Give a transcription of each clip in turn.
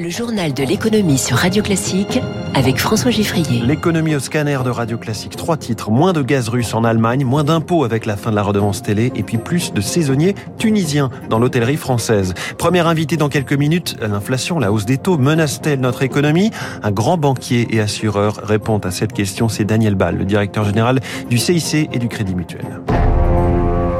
Le journal de l'économie sur Radio Classique avec François Giffrier. L'économie au scanner de Radio Classique. Trois titres. Moins de gaz russe en Allemagne, moins d'impôts avec la fin de la redevance télé et puis plus de saisonniers tunisiens dans l'hôtellerie française. Première invité dans quelques minutes. L'inflation, la hausse des taux menace-t-elle notre économie? Un grand banquier et assureur répond à cette question. C'est Daniel Ball, le directeur général du CIC et du Crédit Mutuel.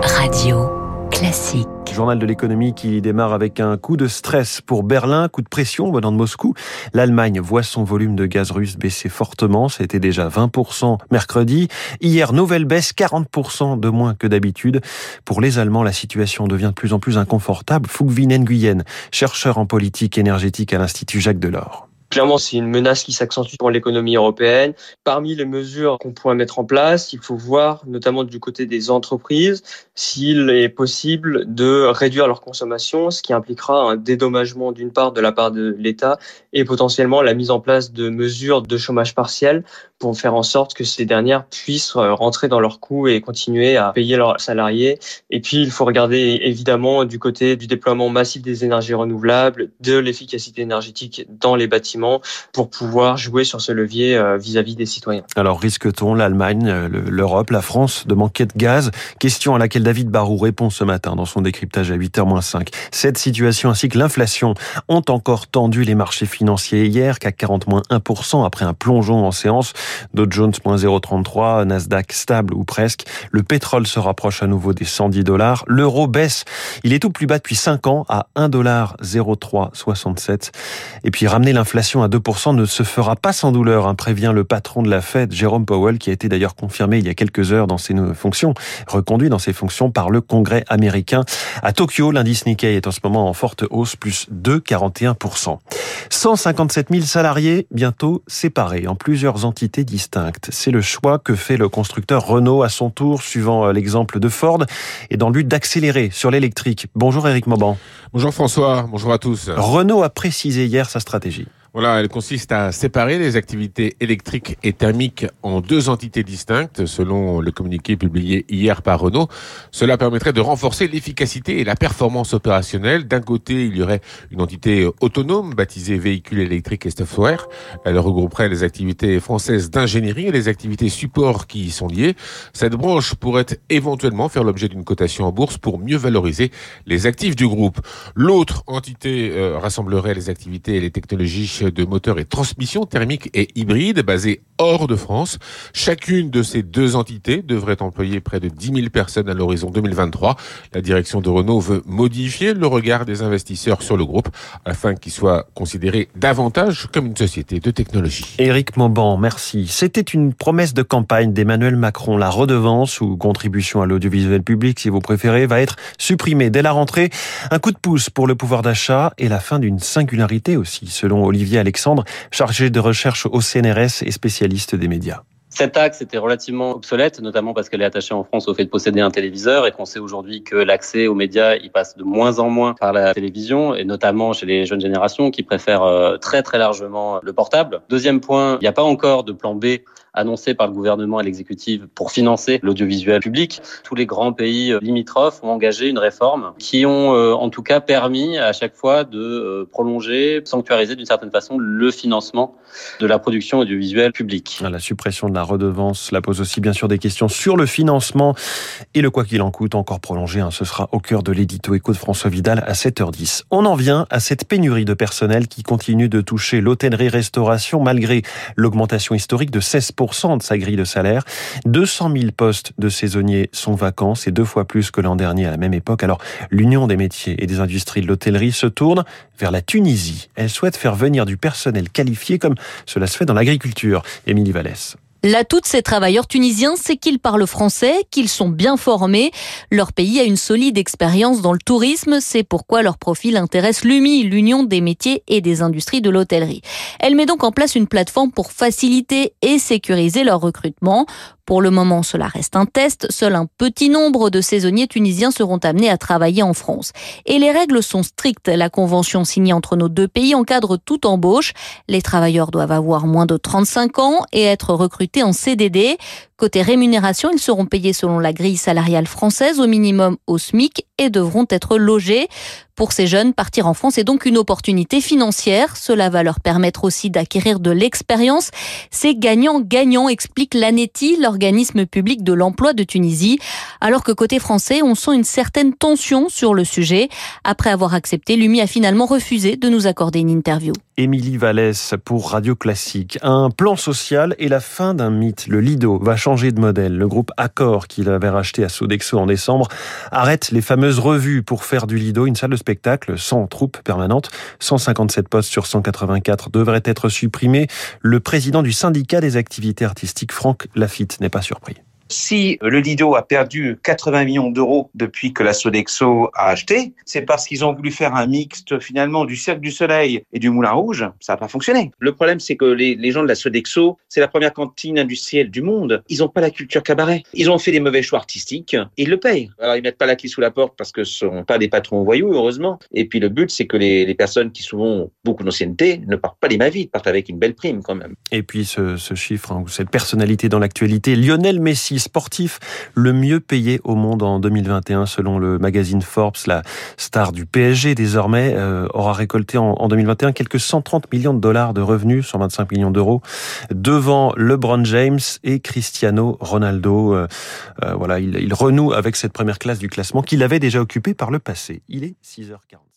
Radio Classique. Journal de l'économie qui démarre avec un coup de stress pour Berlin, coup de pression venant de Moscou. L'Allemagne voit son volume de gaz russe baisser fortement. C'était déjà 20% mercredi. Hier, nouvelle baisse, 40% de moins que d'habitude. Pour les Allemands, la situation devient de plus en plus inconfortable. Fugvin Nguyen, chercheur en politique énergétique à l'Institut Jacques Delors. Clairement, c'est une menace qui s'accentue pour l'économie européenne. Parmi les mesures qu'on pourrait mettre en place, il faut voir, notamment du côté des entreprises, s'il est possible de réduire leur consommation, ce qui impliquera un dédommagement d'une part de la part de l'État et potentiellement la mise en place de mesures de chômage partiel pour faire en sorte que ces dernières puissent rentrer dans leurs coûts et continuer à payer leurs salariés. Et puis, il faut regarder évidemment du côté du déploiement massif des énergies renouvelables, de l'efficacité énergétique dans les bâtiments pour pouvoir jouer sur ce levier euh, vis-à-vis des citoyens. Alors risque-t-on l'Allemagne, euh, l'Europe, la France de manquer de gaz? Question à laquelle David Barou répond ce matin dans son décryptage à 8h-5. Cette situation ainsi que l'inflation ont encore tendu les marchés financiers hier, qu'à 40-1% après un plongeon en séance. Dow Jones moins 0,33, Nasdaq stable ou presque. Le pétrole se rapproche à nouveau des 110 dollars. L'euro baisse. Il est tout plus bas depuis 5 ans à 1 dollar 0,367. Et puis ramener l'inflation à 2% ne se fera pas sans douleur, hein, prévient le patron de la Fed, Jérôme Powell, qui a été d'ailleurs confirmé il y a quelques heures dans ses fonctions, reconduit dans ses fonctions par le Congrès américain. À Tokyo, l'indice Nikkei est en ce moment en forte hausse, plus 2,41%. 157 000 salariés bientôt séparés en plusieurs entités distinctes. C'est le choix que fait le constructeur Renault à son tour, suivant euh, l'exemple de Ford, et dans le but d'accélérer sur l'électrique. Bonjour Eric Mauban. Bonjour François, bonjour à tous. Renault a précisé hier sa stratégie. Voilà, elle consiste à séparer les activités électriques et thermiques en deux entités distinctes, selon le communiqué publié hier par Renault. Cela permettrait de renforcer l'efficacité et la performance opérationnelle. D'un côté, il y aurait une entité autonome, baptisée véhicules électriques et software. Elle regrouperait les activités françaises d'ingénierie et les activités support qui y sont liées. Cette branche pourrait éventuellement faire l'objet d'une cotation en bourse pour mieux valoriser les actifs du groupe. L'autre entité euh, rassemblerait les activités et les technologies de moteurs et transmission thermique et hybride basée hors de France. Chacune de ces deux entités devrait employer près de 10 000 personnes à l'horizon 2023. La direction de Renault veut modifier le regard des investisseurs sur le groupe afin qu'il soit considéré davantage comme une société de technologie. Éric Mauban, merci. C'était une promesse de campagne d'Emmanuel Macron. La redevance ou contribution à l'audiovisuel public, si vous préférez, va être supprimée dès la rentrée. Un coup de pouce pour le pouvoir d'achat et la fin d'une singularité aussi, selon Olivier Alexandre, chargé de recherche au CNRS et spécialiste des médias. Cette taxe était relativement obsolète, notamment parce qu'elle est attachée en France au fait de posséder un téléviseur et qu'on sait aujourd'hui que l'accès aux médias, il passe de moins en moins par la télévision et notamment chez les jeunes générations qui préfèrent euh, très très largement le portable. Deuxième point, il n'y a pas encore de plan B annoncé par le gouvernement et l'exécutif pour financer l'audiovisuel public. Tous les grands pays euh, limitrophes ont engagé une réforme qui ont euh, en tout cas permis à chaque fois de euh, prolonger, sanctuariser d'une certaine façon le financement de la production audiovisuelle publique. La suppression la redevance, la pose aussi bien sûr des questions sur le financement et le quoi qu'il en coûte encore prolongé. Hein. ce sera au cœur de l'édito écho de François Vidal à 7h10. On en vient à cette pénurie de personnel qui continue de toucher l'hôtellerie-restauration malgré l'augmentation historique de 16% de sa grille de salaire. 200 000 postes de saisonniers sont vacants, c'est deux fois plus que l'an dernier à la même époque. Alors, l'Union des métiers et des industries de l'hôtellerie se tourne vers la Tunisie. Elle souhaite faire venir du personnel qualifié comme cela se fait dans l'agriculture. Émilie Vallès. L'atout de ces travailleurs tunisiens, c'est qu'ils parlent français, qu'ils sont bien formés. Leur pays a une solide expérience dans le tourisme. C'est pourquoi leur profil intéresse l'UMI, l'Union des métiers et des industries de l'hôtellerie. Elle met donc en place une plateforme pour faciliter et sécuriser leur recrutement. Pour le moment, cela reste un test. Seul un petit nombre de saisonniers tunisiens seront amenés à travailler en France. Et les règles sont strictes. La convention signée entre nos deux pays encadre toute embauche. Les travailleurs doivent avoir moins de 35 ans et être recrutés en CDD. Côté rémunération, ils seront payés selon la grille salariale française au minimum au SMIC et devront être logés. Pour ces jeunes, partir en France est donc une opportunité financière. Cela va leur permettre aussi d'acquérir de l'expérience. C'est gagnant-gagnant, explique l'ANETI, l'organisme public de l'emploi de Tunisie. Alors que côté français, on sent une certaine tension sur le sujet. Après avoir accepté, l'UMI a finalement refusé de nous accorder une interview. Émilie Vallès pour Radio Classique. Un plan social et la fin d'un mythe. Le Lido va changer de modèle. Le groupe Accor, qu'il avait racheté à Sodexo en décembre, arrête les revues pour faire du Lido une salle de spectacle sans troupe permanente. 157 postes sur 184 devraient être supprimés. Le président du syndicat des activités artistiques, Franck Lafitte, n'est pas surpris. Si le Lido a perdu 80 millions d'euros depuis que la Sodexo a acheté, c'est parce qu'ils ont voulu faire un mixte finalement du Cercle du Soleil et du Moulin Rouge. Ça n'a pas fonctionné. Le problème, c'est que les, les, gens de la Sodexo, c'est la première cantine industrielle du monde. Ils n'ont pas la culture cabaret. Ils ont fait des mauvais choix artistiques et ils le payent. Alors ils mettent pas la clé sous la porte parce que ce sont pas des patrons voyous, heureusement. Et puis le but, c'est que les, les, personnes qui souvent ont beaucoup d'ancienneté ne partent pas les mains vides, partent avec une belle prime quand même. Et puis ce, ce chiffre, hein, cette personnalité dans l'actualité, Lionel Messi sportif le mieux payé au monde en 2021 selon le magazine Forbes. La star du PSG désormais euh, aura récolté en, en, 2021 quelques 130 millions de dollars de revenus, 125 millions d'euros, devant LeBron James et Cristiano Ronaldo. Euh, euh, voilà, il, il renoue avec cette première classe du classement qu'il avait déjà occupé par le passé. Il est 6h40.